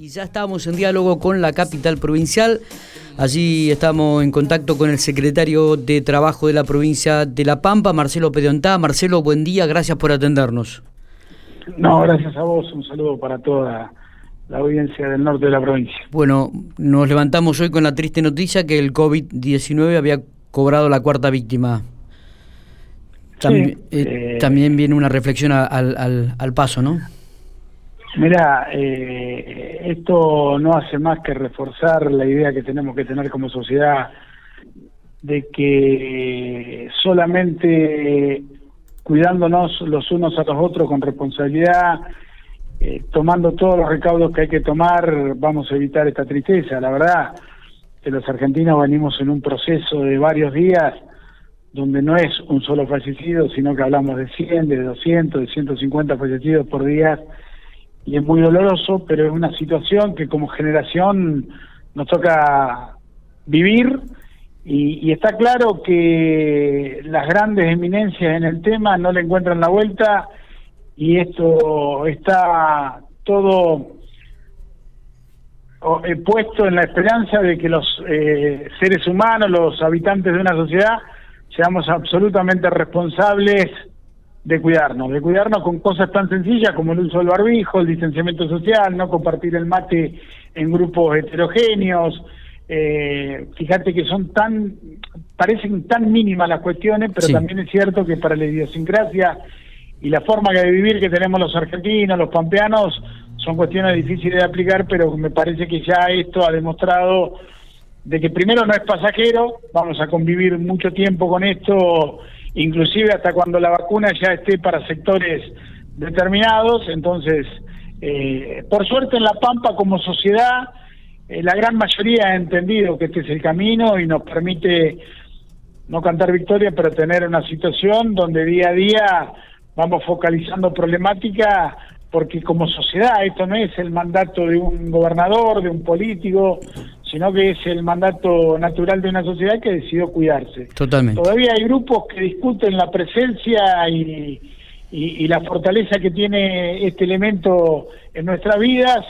y ya estamos en diálogo con la capital provincial. Allí estamos en contacto con el secretario de Trabajo de la provincia de La Pampa, Marcelo Pediontá. Marcelo, buen día, gracias por atendernos. No, gracias a vos, un saludo para toda la audiencia del norte de la provincia. Bueno, nos levantamos hoy con la triste noticia que el COVID-19 había cobrado la cuarta víctima. También, eh, eh, también viene una reflexión al, al, al paso, ¿no? Mira, eh, esto no hace más que reforzar la idea que tenemos que tener como sociedad de que solamente cuidándonos los unos a los otros con responsabilidad, eh, tomando todos los recaudos que hay que tomar, vamos a evitar esta tristeza. La verdad que los argentinos venimos en un proceso de varios días donde no es un solo fallecido, sino que hablamos de 100, de 200, de 150 fallecidos por día y es muy doloroso, pero es una situación que como generación nos toca vivir y, está claro que las grandes eminencias en el tema no le encuentran la vuelta y esto está todo eh, puesto en la esperanza de que los eh, seres humanos, los habitantes de una sociedad, seamos absolutamente responsables de cuidarnos, de cuidarnos con cosas tan sencillas como el uso del barbijo, el distanciamiento social, no compartir el mate en grupos heterogéneos. Eh, fíjate que son tan, parecen tan mínimas las cuestiones, pero también es cierto que para la idiosincrasia y la forma de vivir que tenemos los argentinos, los pampeanos, son cuestiones difíciles de aplicar, pero me parece que ya esto ha demostrado de que primero no es pasajero, vamos a convivir mucho tiempo con esto inclusive hasta cuando la vacuna ya esté para sectores determinados. Entonces, eh, por suerte en La Pampa como sociedad, eh, la gran mayoría ha entendido que este es el camino y nos permite no cantar victoria, pero tener una situación donde día a día vamos focalizando problemática porque como sociedad esto no es el mandato de un gobernador, de un político, sino que es el mandato natural de una sociedad que decidió cuidarse. Totalmente. Todavía hay grupos que discuten la presencia y, y, la fortaleza que tiene este elemento en nuestras vidas.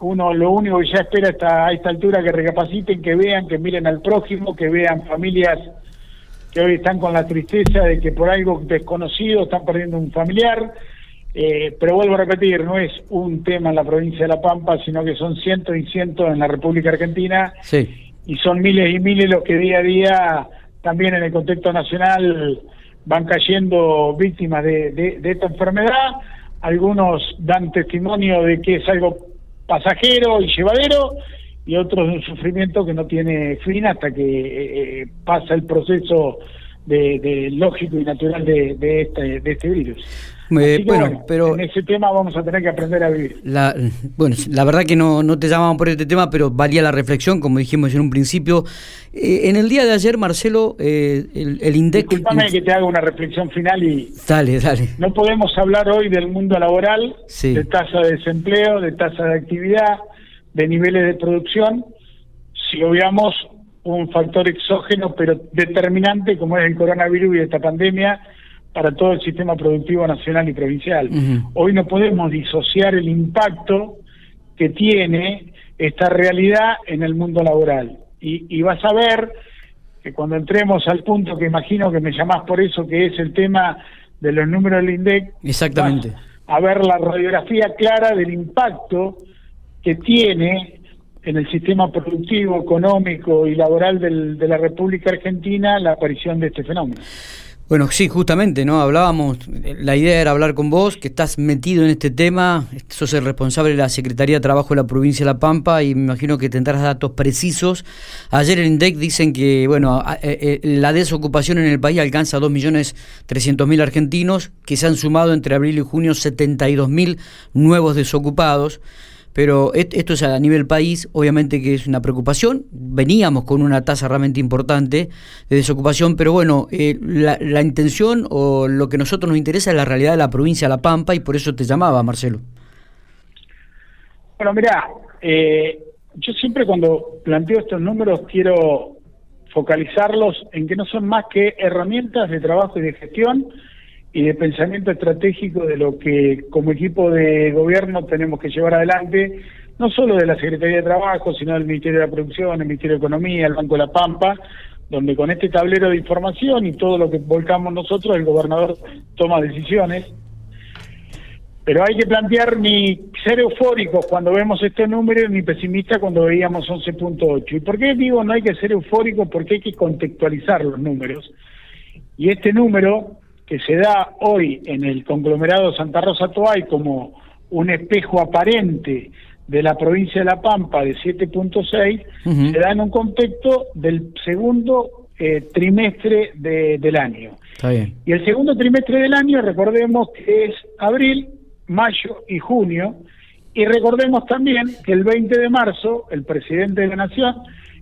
Uno lo único que ya espera hasta a esta altura que recapaciten, que vean, que miren al prójimo, que vean familias que hoy están con la tristeza de que por algo desconocido están perdiendo un familiar eh, pero vuelvo a repetir, no es un tema en la provincia de La Pampa, sino que son cientos y cientos en la República Argentina y son miles y miles los que día a día también en el contexto nacional van cayendo víctimas de, de esta enfermedad. Algunos dan testimonio de que es algo pasajero y llevadero y otros de un sufrimiento que no tiene fin hasta que eh, eh, pasa el proceso de, lógico y natural de, de, este, de este virus. Eh, bueno, pero en ese tema vamos a tener que aprender a vivir. La, bueno, la verdad que no, no te llamaban por este tema, pero valía la reflexión, como dijimos en un principio. Eh, en el día de ayer, Marcelo, eh, el, el INDEC... Disculpame que te haga una reflexión final y... Dale, dale. No podemos hablar hoy del mundo laboral, de tasa de desempleo, de tasa de actividad, de niveles de producción, si obviamos un factor exógeno pero determinante como es el coronavirus y esta pandemia para todo el sistema productivo nacional y provincial. Hoy no podemos disociar el impacto que tiene esta realidad en el mundo laboral. Y, y vas a ver que cuando entremos al punto que imagino que me llamás por eso, que es el tema de los números del INDEC, Exactamente. a ver la radiografía clara del impacto que tiene en el sistema productivo, económico y laboral de la República Argentina la aparición de este fenómeno. Bueno, sí, justamente, ¿no? Hablábamos, la idea era hablar con vos, que estás metido en este tema, sos el responsable de la Secretaría de Trabajo de la provincia de La Pampa y me imagino que tendrás datos precisos. Ayer en INDEC dicen que, bueno, eh, eh, la desocupación en el país alcanza a 2.300.000 argentinos, que se han sumado entre abril y junio 72.000 nuevos desocupados. Pero esto es a nivel país, obviamente que es una preocupación. Veníamos con una tasa realmente importante de desocupación, pero bueno, eh, la, intención o lo que a nosotros nos interesa es la realidad de la provincia de La Pampa y por eso te llamaba, Marcelo. Bueno, mira, eh, yo siempre cuando planteo estos números quiero focalizarlos en que no son más que herramientas de trabajo y de gestión y de pensamiento estratégico de lo que como equipo de gobierno tenemos que llevar adelante no solo de la Secretaría de Trabajo, sino del Ministerio de la Producción, el Ministerio de Economía, el Banco de la Pampa, donde con este tablero de información y todo lo que volcamos nosotros, el gobernador toma decisiones. Pero hay que plantear ni ser eufóricos cuando vemos este número, ni pesimistas cuando veíamos 11.8. ¿Y por qué digo no hay que ser eufóricos? Porque hay que contextualizar los números. Y este número, que se da hoy en el conglomerado Santa Rosa Toay como un espejo aparente de la provincia de La Pampa de 7.6 se da en un contexto del segundo eh, trimestre del año. Y el segundo trimestre del año, recordemos que es abril, mayo y junio, y recordemos también que el 20 de marzo el presidente de la Nación,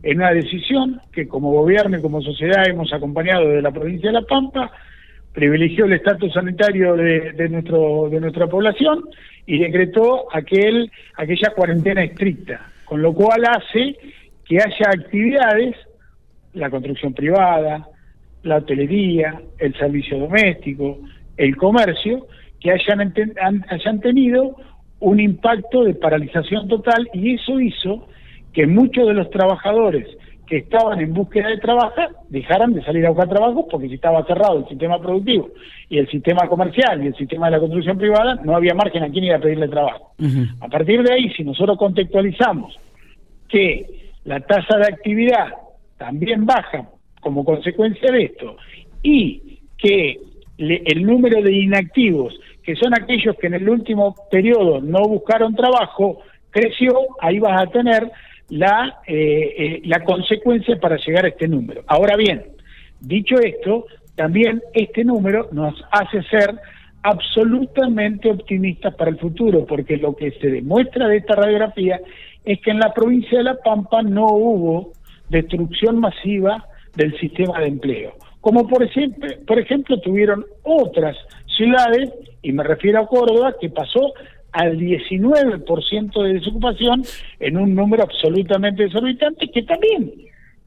en una decisión que como gobierno y como sociedad hemos acompañado de la provincia de La Pampa, privilegió el estatus sanitario de, de, nuestro, de nuestra población y decretó aquel, aquella cuarentena estricta, con lo cual hace que haya actividades, la construcción privada, la hotelería, el servicio doméstico, el comercio, que hayan, hayan tenido un impacto de paralización total y eso hizo que muchos de los trabajadores que estaban en búsqueda de trabajo dejaran de salir a buscar trabajo porque si estaba cerrado el sistema productivo y el sistema comercial y el sistema de la construcción privada, no había margen a quien ir a pedirle trabajo. A partir de ahí, si nosotros contextualizamos que la tasa de actividad también baja como consecuencia de esto y que el número de inactivos, que son aquellos que en el último periodo no buscaron trabajo, creció, ahí vas a tener la, eh, eh, la consecuencia para llegar a este número. Ahora bien, dicho esto, también este número nos hace ser absolutamente optimistas para el futuro, porque lo que se demuestra de esta radiografía es que en la provincia de La Pampa no hubo destrucción masiva del sistema de empleo, como por ejemplo, por ejemplo tuvieron otras ciudades, y me refiero a Córdoba, que pasó al 19% de desocupación en un número absolutamente desorbitante que también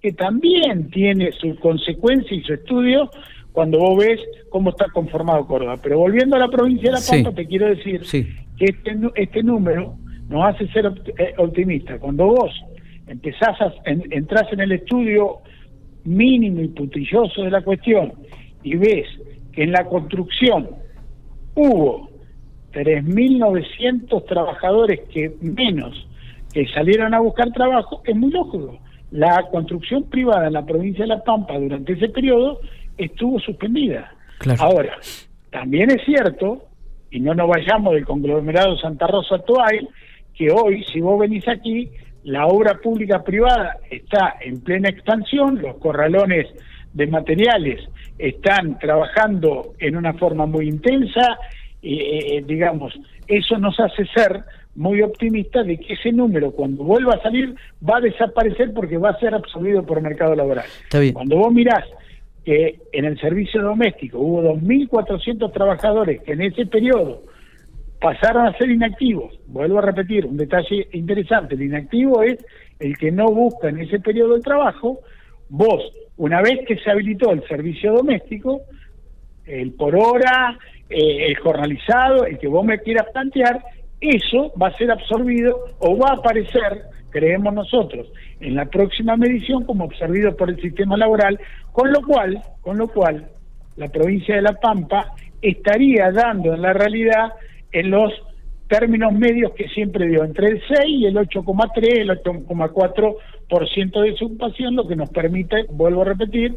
que también tiene su consecuencia y su estudio cuando vos ves cómo está conformado Córdoba. Pero volviendo a la provincia de La Pampa, te quiero decir que este, este número nos hace ser eh, optimistas. Cuando vos empezás a, entras en el estudio mínimo y putilloso de la cuestión y ves que en la construcción hubo 3.900 trabajadores que menos que salieron a buscar trabajo, es muy lógico. La construcción privada en la provincia de La Pampa durante ese periodo estuvo suspendida. Ahora, también es cierto, y no nos vayamos del conglomerado Santa Rosa Toay, que hoy, si vos venís aquí, la obra pública privada está en plena expansión, los corralones de materiales están trabajando en una forma muy intensa, eh, eh, digamos, eso nos hace ser muy optimistas de que ese número cuando vuelva a salir va a desaparecer porque va a ser absorbido por el mercado laboral. Cuando vos mirás que en el servicio doméstico hubo 2.400 trabajadores que en ese periodo pasaron a ser inactivos, vuelvo a repetir, un detalle interesante, el inactivo es el que no busca en ese periodo de trabajo, vos, una vez que se habilitó el servicio doméstico, el por hora, eh, el jornalizado, el que vos me quieras plantear, eso va a ser absorbido o va a aparecer, creemos nosotros, en la próxima medición como absorbido por el sistema laboral, con lo cual, con lo cual, la provincia de La Pampa estaría dando en la realidad en los términos medios que siempre dio, entre el 6 y el 8,3, el 8,4% de ocupación, lo que nos permite, vuelvo a repetir,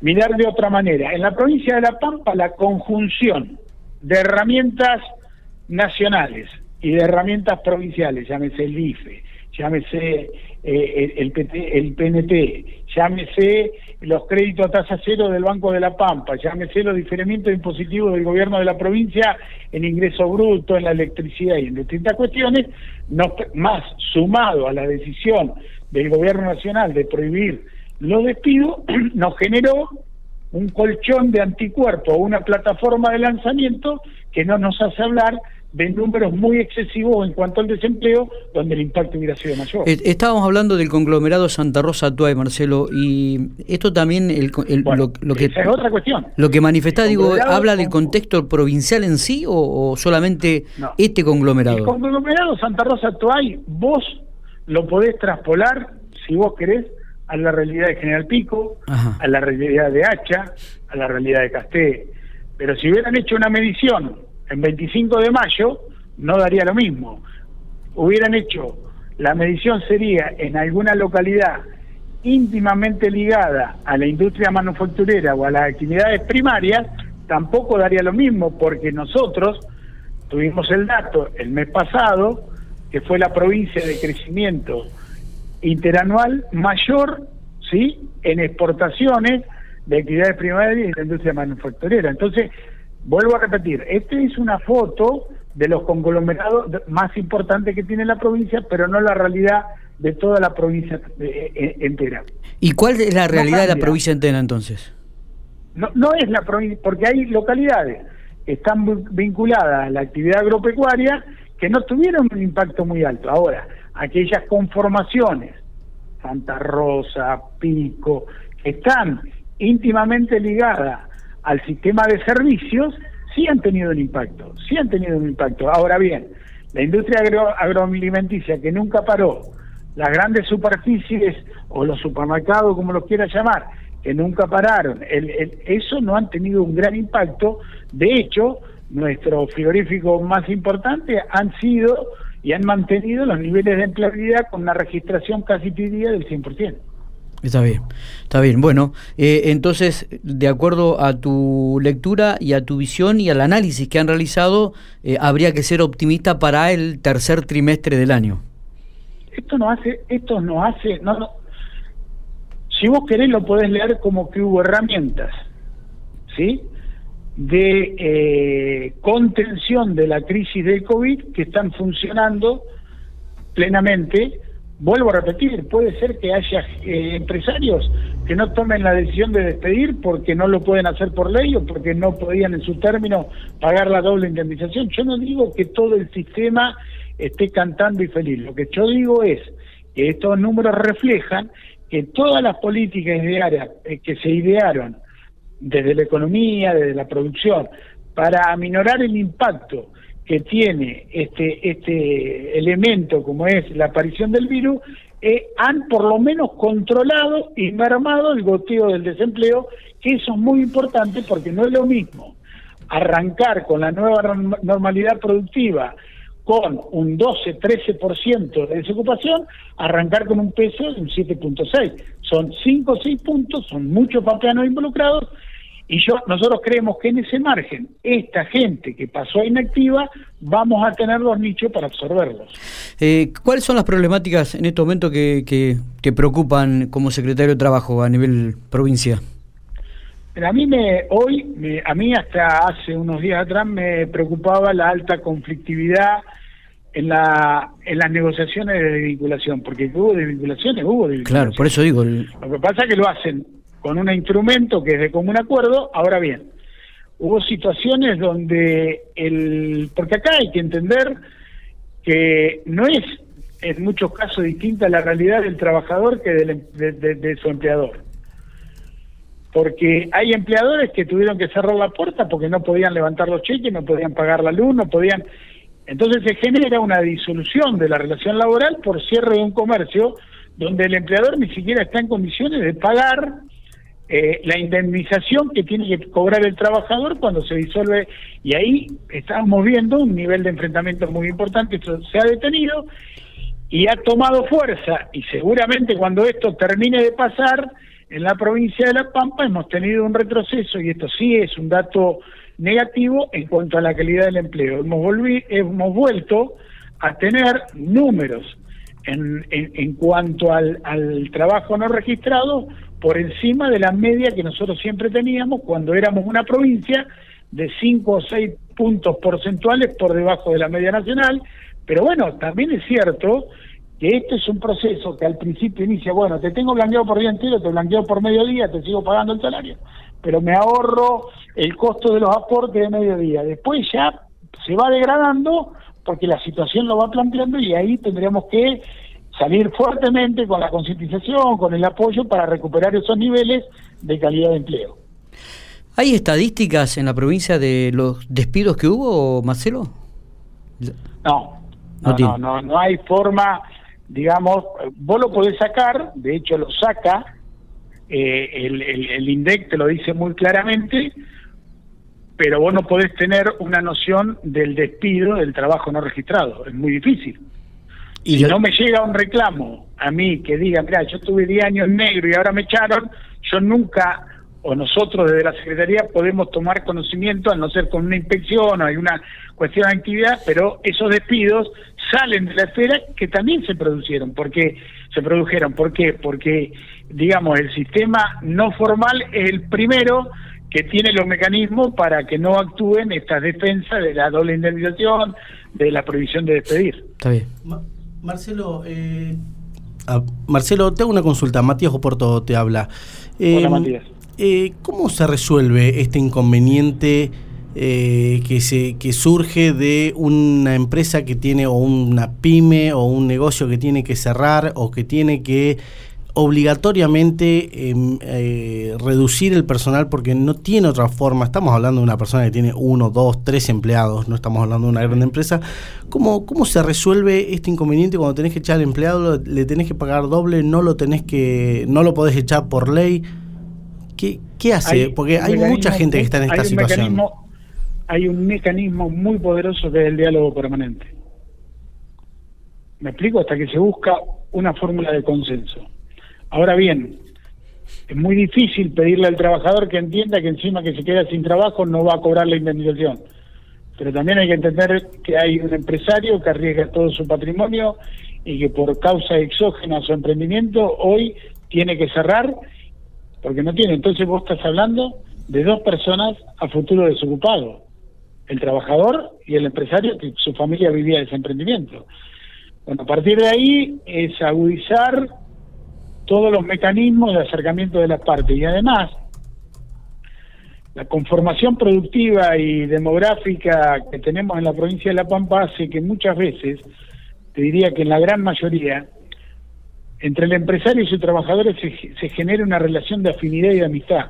mirar de otra manera. En la provincia de La Pampa, la conjunción de herramientas nacionales y de herramientas provinciales, llámese el IFE, llámese eh, el, PNT, llámese los créditos a tasa cero del Banco de la Pampa, llámese los diferimientos impositivos del gobierno de la provincia en ingreso bruto, en la electricidad y en distintas cuestiones, más sumado a la decisión del gobierno nacional de prohibir los despidos, nos generó un colchón de anticuerpos, una plataforma de lanzamiento que no nos hace hablar de números muy excesivos en cuanto al desempleo, donde el impacto hubiera sido mayor. Eh, estábamos hablando del conglomerado Santa Rosa Tuay, Marcelo, y esto también el, lo, que es otra cuestión. Lo que manifestás, digo, habla del contexto provincial en sí o, solamente este conglomerado. El conglomerado Santa Rosa Tuay, vos lo podés traspolar, si vos querés, a la realidad de General Pico, a la realidad de Hacha, a la realidad de Casté. Pero si hubieran hecho una medición en 25 de mayo, no daría lo mismo. Hubieran hecho, la medición sería en alguna localidad íntimamente ligada a la industria manufacturera o a las actividades primarias, tampoco daría lo mismo, porque nosotros tuvimos el dato el mes pasado, que fue la provincia de crecimiento interanual mayor, ¿sí?, en exportaciones de actividades primarias y de la industria manufacturera. Entonces, vuelvo a repetir, esta es una foto de los conglomerados más importantes que tiene la provincia, pero no la realidad de toda la provincia eh, eh, entera. ¿Y cuál es la realidad de la provincia entera entonces? No, no es la provincia, porque hay localidades que están vinculadas a la actividad agropecuaria que no tuvieron un impacto muy alto. Ahora, aquellas conformaciones, Santa Rosa, Pico, que están íntimamente ligadas al sistema de servicios, sí han tenido un impacto, sí han tenido un impacto. Ahora bien, la industria agroalimenticia que nunca paró, las grandes superficies o los supermercados, como los quiera llamar, que nunca pararon, eso no han tenido un gran impacto. De hecho, nuestros frigoríficos más importantes han sido y han mantenido los niveles de empleabilidad con una registración casi día del 100%. Está bien, está bien. Bueno, eh, entonces, de acuerdo a tu lectura y a tu visión y al análisis que han realizado, eh, habría que ser optimista para el tercer trimestre del año. Esto no hace, esto no hace, no, no. Si vos querés lo podés leer como que hubo herramientas, ¿sí? De eh, contención de la crisis del COVID que están funcionando plenamente. Vuelvo a repetir, puede ser que haya eh, empresarios que no tomen la decisión de despedir porque no lo pueden hacer por ley o porque no podían en su término pagar la doble indemnización. Yo no digo que todo el sistema esté cantando y feliz. Lo que yo digo es que estos números reflejan que todas las políticas eh, que se idearon desde la economía, desde la producción, para aminorar el impacto que tiene este, este elemento como es la aparición del virus, eh, han por lo menos controlado y mermado el goteo del desempleo, que eso es muy importante porque no es lo mismo arrancar con la nueva normalidad productiva con un 12-13% de desocupación, arrancar con un peso de un 7.6. Son 5 o 6 puntos, son muchos papeanos involucrados y yo, nosotros creemos que en ese margen, esta gente que pasó inactiva, vamos a tener los nichos para absorberlos. Eh, ¿Cuáles son las problemáticas en este momento que, que, preocupan como secretario de Trabajo a nivel provincia? A mí me, hoy, a mí hasta hace unos días atrás me preocupaba la alta conflictividad en la en las negociaciones de vinculación, porque hubo desvinculaciones, hubo desvinculaciones. Claro, por eso digo. Lo que pasa es que lo hacen con un instrumento que es de común acuerdo. Ahora bien, hubo situaciones donde el... Porque acá hay que entender que no es en muchos casos distinta la realidad del trabajador que del, em, de, su empleador. Porque hay empleadores que tuvieron que cerrar la puerta porque no podían levantar los cheques, no podían pagar la luz, no podían... Entonces se genera una disolución de la relación laboral por cierre de un comercio donde el empleador ni siquiera está en condiciones de pagar eh, la indemnización que tiene que cobrar el trabajador cuando se disuelve, y ahí estamos viendo un nivel de enfrentamiento muy importante, esto se ha detenido y ha tomado fuerza, y seguramente cuando esto termine de pasar, en la provincia de La Pampa hemos tenido un retroceso, y esto sí es un dato negativo en cuanto a la calidad del empleo. Hemos, volví, hemos vuelto a tener números en, en, cuanto al, al trabajo no registrado por encima de la media que nosotros siempre teníamos cuando éramos una provincia de 5 o 6 puntos porcentuales por debajo de la media nacional, pero bueno, también es cierto que este es un proceso que al principio inicia, bueno, te tengo blanqueado por día entero, te blanqueo por mediodía, te sigo pagando el salario, pero me ahorro el costo de los aportes de mediodía. Después ya se va degradando porque la situación lo va planteando y ahí tendríamos que salir fuertemente con la concientización, con el apoyo para recuperar esos niveles de calidad de empleo. ¿Hay estadísticas en la provincia de los despidos que hubo, Marcelo? No, no, no, no, hay forma, digamos, vos lo podés sacar, de hecho lo saca, eh, el, el, el INDEC te lo dice muy claramente, pero vos no podés tener una noción del despido del trabajo no registrado, es muy difícil. Y si no me llega un reclamo a mí que diga, mira, yo tuve 10 años negro y ahora me echaron, yo nunca o nosotros desde la Secretaría podemos tomar conocimiento, al no ser con una inspección o hay una cuestión de actividad, pero esos despidos salen de la esfera que también se produjeron. porque se produjeron? ¿Por qué? Porque, digamos, el sistema no formal es el primero que tiene los mecanismos para que no actúen estas defensas de la doble indemnización, de la prohibición de despedir. Está bien. Marcelo, eh, ah, Marcelo, te hago una consulta. Matías Oporto te habla. Hola, em, Matías. Eh, ¿Cómo se resuelve este inconveniente eh, que, se, que surge de una empresa que tiene o una pyme o un negocio que tiene que cerrar o que tiene que obligatoriamente em, eh, reducir el personal porque no tiene otra forma. Estamos hablando de una persona que tiene uno, dos, tres empleados, no estamos hablando de una gran empresa. ¿Cómo, cómo se resuelve este inconveniente cuando tenés que echar al empleado, le tenés que pagar doble, no lo tenés que, no lo podés echar por ley? ¿Qué, hace? Porque hay mucha gente que está en esta situación. hay un mecanismo muy poderoso que es el diálogo permanente. ¿Me explico? Hasta que se busca una fórmula de consenso. Ahora bien, es muy difícil pedirle al trabajador que entienda que encima que se queda sin trabajo no va a cobrar la indemnización. Pero también hay que entender que hay un empresario que arriesga todo su patrimonio y que por causa exógena a su emprendimiento hoy tiene que cerrar porque no tiene. Entonces vos estás hablando de dos personas a futuro desocupado, el trabajador y el empresario que su familia vivía de ese emprendimiento. Bueno, a partir de ahí es agudizar todos los mecanismos de acercamiento de las partes y además la conformación productiva y demográfica que tenemos en la provincia de La Pampa hace que muchas veces, te diría que en la gran mayoría, entre el empresario y sus trabajadores se, se genera una relación de afinidad y de amistad.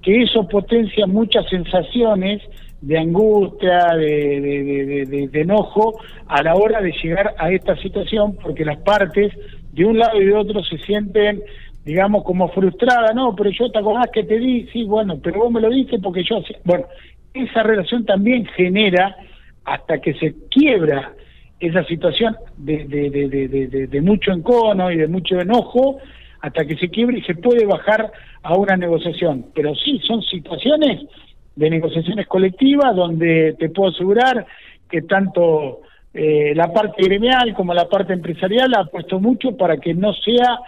Que eso potencia muchas sensaciones de angustia, de, de, enojo a la hora de llegar a esta situación, porque las partes de un lado y de otro se sienten, digamos, como frustradas, no, pero yo te acordás que te di, sí, bueno, pero vos me lo dices porque yo, bueno, esa relación también genera, hasta que se quiebra esa situación de, mucho encono y de mucho enojo hasta que se quiebre y se puede bajar a una negociación. Pero sí, son situaciones de negociaciones colectivas donde te puedo asegurar que tanto eh, la parte gremial como la parte empresarial ha puesto mucho para que no sea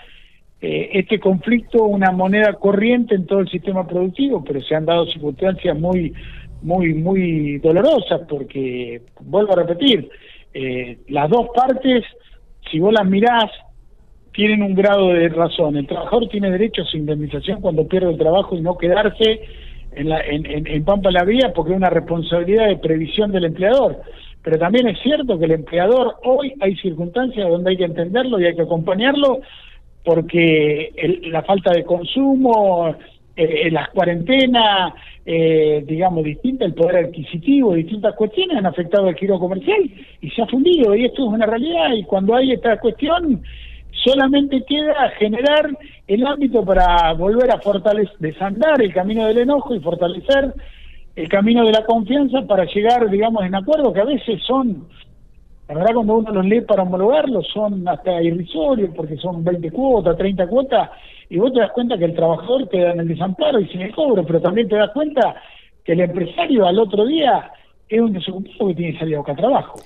eh, este conflicto una moneda corriente en todo el sistema productivo, pero se han dado circunstancias muy, muy, muy dolorosas porque, vuelvo a repetir, eh, las dos partes, si vos las mirás, tienen un grado de razón. El trabajador tiene derecho a su indemnización cuando pierde el trabajo y no quedarse en, la, en, en, Pampa la Vía porque es una responsabilidad de previsión del empleador. Pero también es cierto que el empleador hoy hay circunstancias donde hay que entenderlo y hay que acompañarlo porque la falta de consumo, eh, las cuarentenas, eh, digamos, distintas, el poder adquisitivo, distintas cuestiones han afectado al giro comercial y se ha fundido, y esto es una realidad, y cuando hay esta cuestión, solamente queda generar el ámbito para volver a fortalecer, desandar el camino del enojo y fortalecer el camino de la confianza para llegar, digamos, en acuerdos que a veces son, la verdad cuando uno los lee para homologarlos, son hasta irrisorios, porque son 20 cuotas, 30 cuotas, y vos te das cuenta que el trabajador queda en el desamparo y sin el cobro, pero también te das cuenta que el empresario al otro día es un desocupado que tiene que salir a buscar trabajo.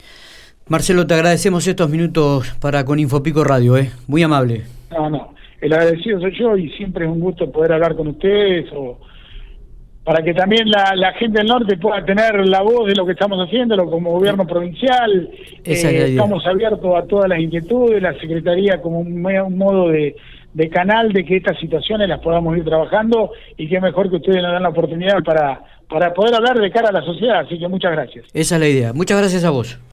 Marcelo, te agradecemos estos minutos para con Infopico Radio, ¿eh? muy amable. No, no, el agradecido soy yo y siempre es un gusto poder hablar con ustedes o para que también la, gente del norte pueda tener la voz de lo que estamos haciendo como gobierno provincial. Eh, estamos abiertos a todas las inquietudes, la Secretaría como un, modo de, canal de que estas situaciones las podamos ir trabajando y que mejor que ustedes nos dan la oportunidad para, para poder hablar de cara a la sociedad. Así que muchas gracias. Esa es la idea. Muchas gracias a vos.